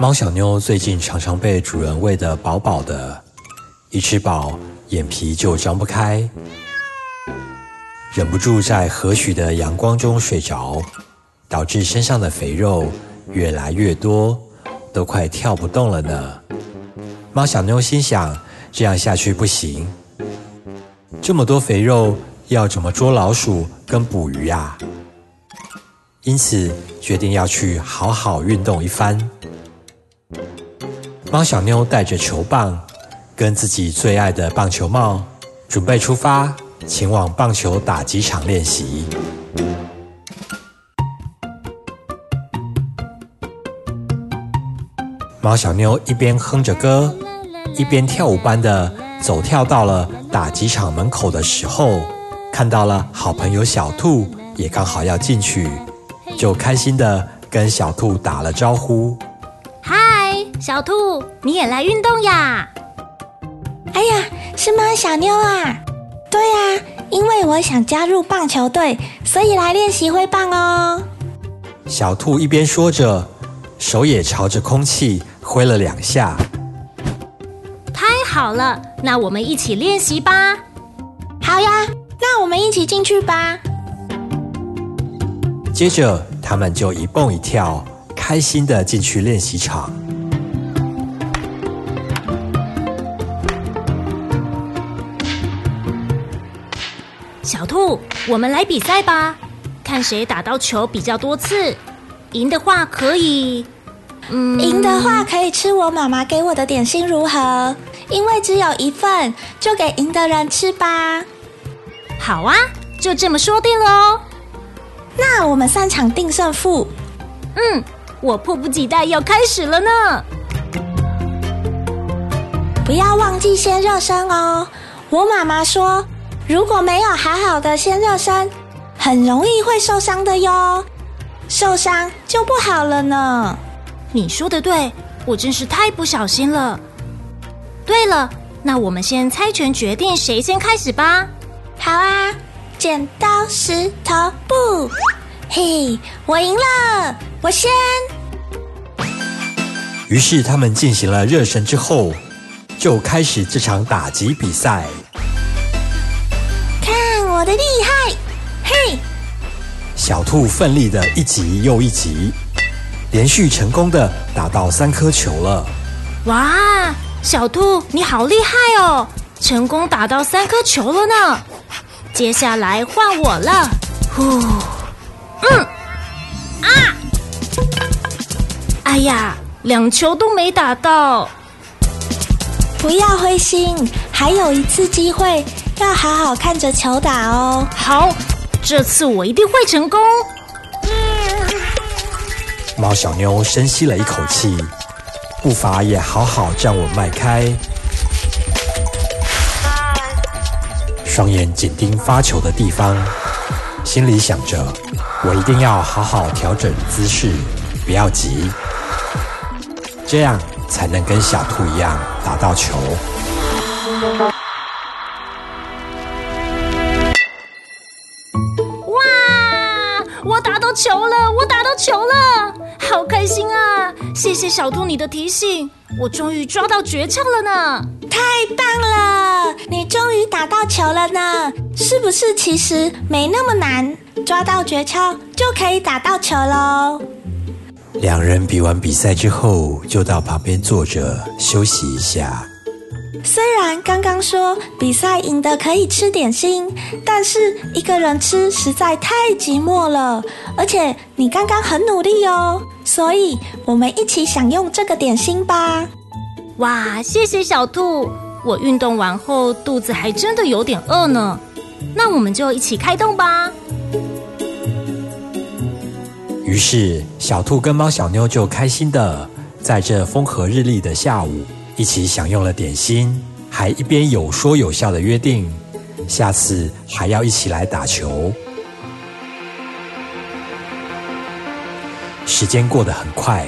猫小妞最近常常被主人喂得饱饱的，一吃饱眼皮就张不开，忍不住在和煦的阳光中睡着，导致身上的肥肉越来越多，都快跳不动了呢。猫小妞心想：这样下去不行，这么多肥肉要怎么捉老鼠跟捕鱼呀？因此决定要去好好运动一番。猫小妞带着球棒，跟自己最爱的棒球帽，准备出发，前往棒球打击场练习。猫小妞一边哼着歌，一边跳舞般的走跳到了打击场门口的时候，看到了好朋友小兔，也刚好要进去，就开心的跟小兔打了招呼。嗨小兔，你也来运动呀？哎呀，是吗，小妞啊？对呀，因为我想加入棒球队，所以来练习挥棒哦。小兔一边说着，手也朝着空气挥了两下。太好了，那我们一起练习吧。好呀，那我们一起进去吧。接着，他们就一蹦一跳，开心的进去练习场。小兔，我们来比赛吧，看谁打到球比较多次，赢的话可以，嗯，赢的话可以吃我妈妈给我的点心，如何？因为只有一份，就给赢的人吃吧。好啊，就这么说定了哦。那我们三场定胜负。嗯，我迫不及待要开始了呢。不要忘记先热身哦。我妈妈说。如果没有好好的先热身，很容易会受伤的哟。受伤就不好了呢。你说的对，我真是太不小心了。对了，那我们先猜拳决定谁先开始吧。好啊，剪刀石头布。嘿，我赢了，我先。于是他们进行了热身之后，就开始这场打击比赛。看我的厉害，嘿！小兔奋力的一击又一击，连续成功的打到三颗球了。哇，小兔你好厉害哦，成功打到三颗球了呢。接下来换我了，呼，嗯，啊，哎呀，两球都没打到。不要灰心，还有一次机会。要好好看着球打哦。好，这次我一定会成功。猫小妞深吸了一口气，步伐也好好站稳迈开，双眼紧盯发球的地方，心里想着：我一定要好好调整姿势，不要急，这样才能跟小兔一样打到球。哇！我打到球了，我打到球了，好开心啊！谢谢小兔你的提醒，我终于抓到诀窍了呢！太棒了，你终于打到球了呢！是不是其实没那么难，抓到诀窍就可以打到球喽？两人比完比赛之后，就到旁边坐着休息一下。虽然刚刚说比赛赢得可以吃点心，但是一个人吃实在太寂寞了。而且你刚刚很努力哦，所以我们一起享用这个点心吧。哇，谢谢小兔！我运动完后肚子还真的有点饿呢。那我们就一起开动吧。于是小兔跟猫小妞就开心的在这风和日丽的下午。一起享用了点心，还一边有说有笑的约定，下次还要一起来打球。时间过得很快，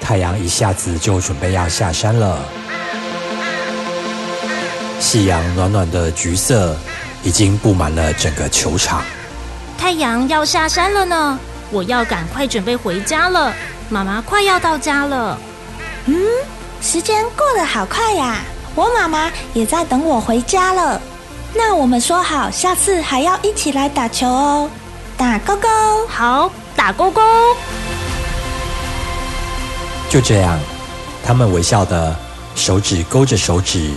太阳一下子就准备要下山了。夕阳暖暖的橘色已经布满了整个球场。太阳要下山了呢，我要赶快准备回家了。妈妈快要到家了。嗯，时间过得好快呀！我妈妈也在等我回家了。那我们说好，下次还要一起来打球哦，打勾勾。好，打勾勾。就这样，他们微笑的手指勾着手指，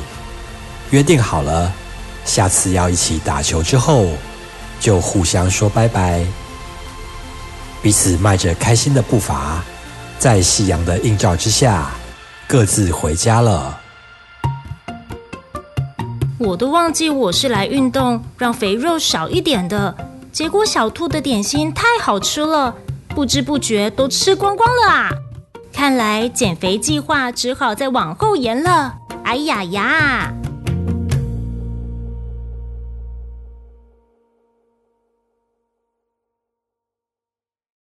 约定好了，下次要一起打球之后，就互相说拜拜，彼此迈着开心的步伐，在夕阳的映照之下，各自回家了。我都忘记我是来运动，让肥肉少一点的。结果小兔的点心太好吃了，不知不觉都吃光光了啊！看来减肥计划只好再往后延了。哎呀呀！